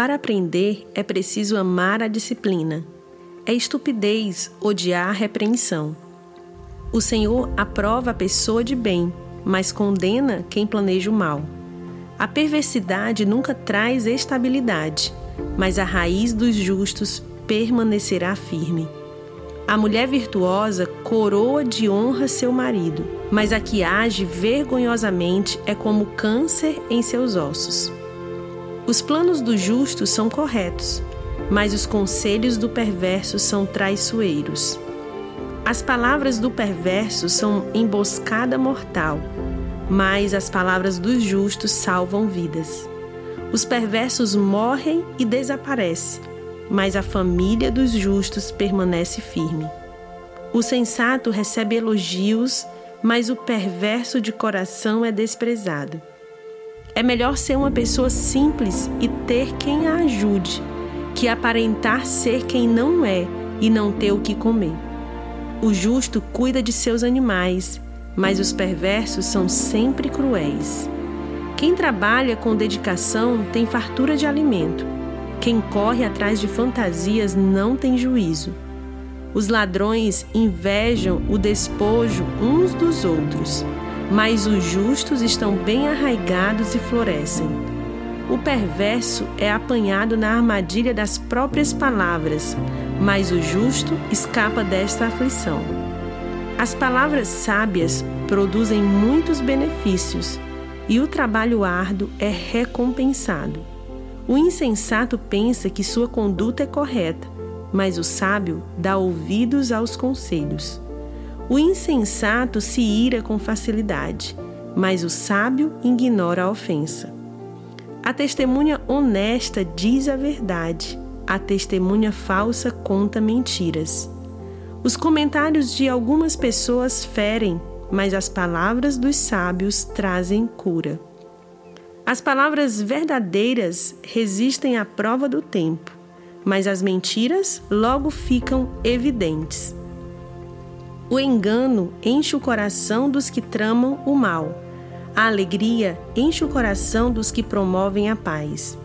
Para aprender é preciso amar a disciplina. É estupidez odiar a repreensão. O Senhor aprova a pessoa de bem, mas condena quem planeja o mal. A perversidade nunca traz estabilidade, mas a raiz dos justos permanecerá firme. A mulher virtuosa coroa de honra seu marido, mas a que age vergonhosamente é como câncer em seus ossos. Os planos do justo são corretos, mas os conselhos do perverso são traiçoeiros. As palavras do perverso são emboscada mortal, mas as palavras dos justos salvam vidas. Os perversos morrem e desaparecem, mas a família dos justos permanece firme. O sensato recebe elogios, mas o perverso de coração é desprezado. É melhor ser uma pessoa simples e ter quem a ajude, que aparentar ser quem não é e não ter o que comer. O justo cuida de seus animais, mas os perversos são sempre cruéis. Quem trabalha com dedicação tem fartura de alimento quem corre atrás de fantasias não tem juízo. Os ladrões invejam o despojo uns dos outros, mas os justos estão bem arraigados e florescem. O perverso é apanhado na armadilha das próprias palavras, mas o justo escapa desta aflição. As palavras sábias produzem muitos benefícios e o trabalho árduo é recompensado. O insensato pensa que sua conduta é correta, mas o sábio dá ouvidos aos conselhos. O insensato se ira com facilidade, mas o sábio ignora a ofensa. A testemunha honesta diz a verdade, a testemunha falsa conta mentiras. Os comentários de algumas pessoas ferem, mas as palavras dos sábios trazem cura. As palavras verdadeiras resistem à prova do tempo, mas as mentiras logo ficam evidentes. O engano enche o coração dos que tramam o mal. A alegria enche o coração dos que promovem a paz.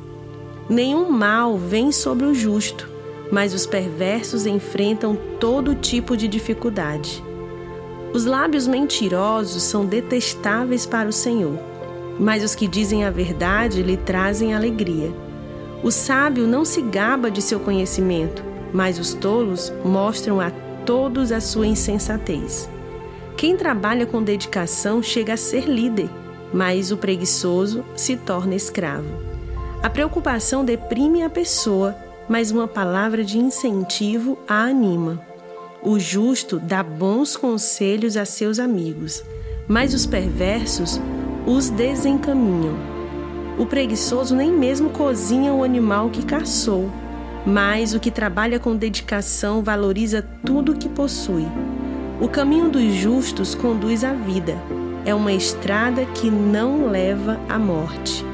Nenhum mal vem sobre o justo, mas os perversos enfrentam todo tipo de dificuldade. Os lábios mentirosos são detestáveis para o Senhor mas os que dizem a verdade lhe trazem alegria. O sábio não se gaba de seu conhecimento, mas os tolos mostram a todos a sua insensatez. Quem trabalha com dedicação chega a ser líder, mas o preguiçoso se torna escravo. A preocupação deprime a pessoa, mas uma palavra de incentivo a anima. O justo dá bons conselhos a seus amigos, mas os perversos os desencaminham. O preguiçoso nem mesmo cozinha o animal que caçou, mas o que trabalha com dedicação valoriza tudo o que possui. O caminho dos justos conduz à vida, é uma estrada que não leva à morte.